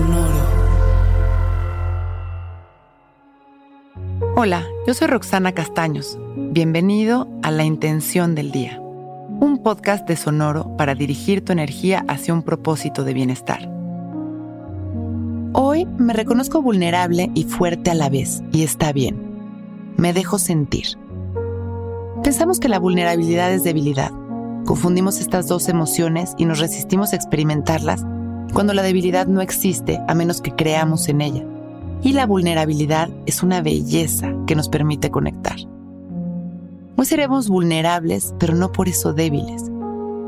Sonoro. Hola, yo soy Roxana Castaños. Bienvenido a La Intención del Día, un podcast de Sonoro para dirigir tu energía hacia un propósito de bienestar. Hoy me reconozco vulnerable y fuerte a la vez, y está bien. Me dejo sentir. Pensamos que la vulnerabilidad es debilidad. Confundimos estas dos emociones y nos resistimos a experimentarlas cuando la debilidad no existe a menos que creamos en ella. Y la vulnerabilidad es una belleza que nos permite conectar. Hoy seremos vulnerables, pero no por eso débiles.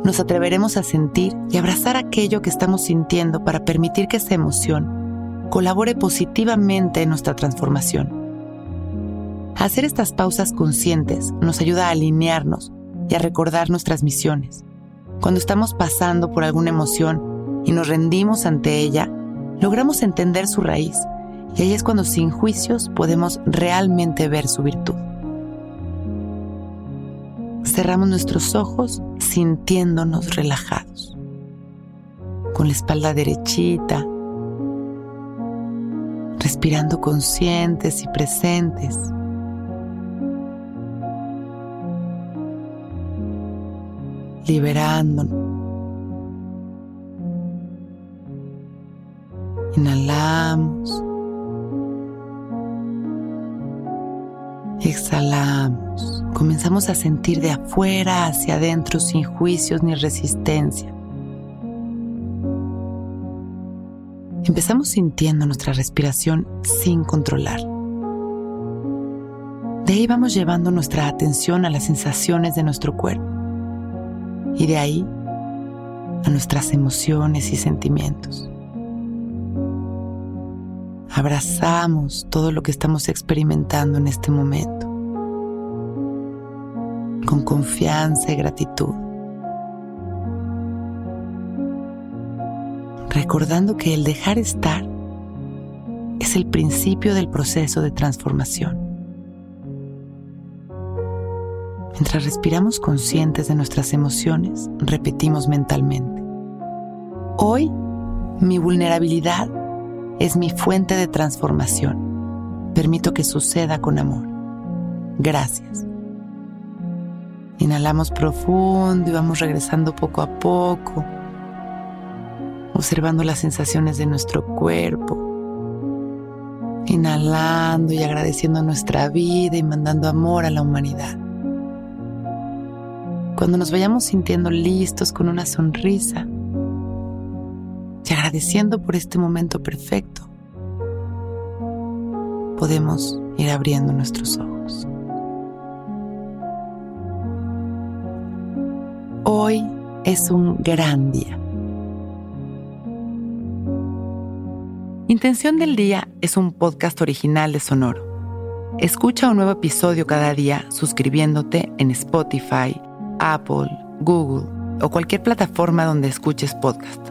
Nos atreveremos a sentir y abrazar aquello que estamos sintiendo para permitir que esa emoción colabore positivamente en nuestra transformación. Hacer estas pausas conscientes nos ayuda a alinearnos y a recordar nuestras misiones. Cuando estamos pasando por alguna emoción y nos rendimos ante ella, logramos entender su raíz y ahí es cuando sin juicios podemos realmente ver su virtud. Cerramos nuestros ojos sintiéndonos relajados, con la espalda derechita, respirando conscientes y presentes. Liberándonos. Inhalamos. Exhalamos. Comenzamos a sentir de afuera hacia adentro sin juicios ni resistencia. empezamos sintiendo nuestra respiración sin controlar. De ahí vamos llevando nuestra atención a las sensaciones de nuestro cuerpo y de ahí a nuestras emociones y sentimientos. Abrazamos todo lo que estamos experimentando en este momento con confianza y gratitud. recordando que el dejar estar es el principio del proceso de transformación. Mientras respiramos conscientes de nuestras emociones, repetimos mentalmente. Hoy, mi vulnerabilidad es mi fuente de transformación. Permito que suceda con amor. Gracias. Inhalamos profundo y vamos regresando poco a poco observando las sensaciones de nuestro cuerpo, inhalando y agradeciendo nuestra vida y mandando amor a la humanidad. Cuando nos vayamos sintiendo listos con una sonrisa y agradeciendo por este momento perfecto, podemos ir abriendo nuestros ojos. Hoy es un gran día Intención del Día es un podcast original de Sonoro. Escucha un nuevo episodio cada día suscribiéndote en Spotify, Apple, Google o cualquier plataforma donde escuches podcast.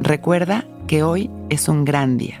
Recuerda que hoy es un gran día.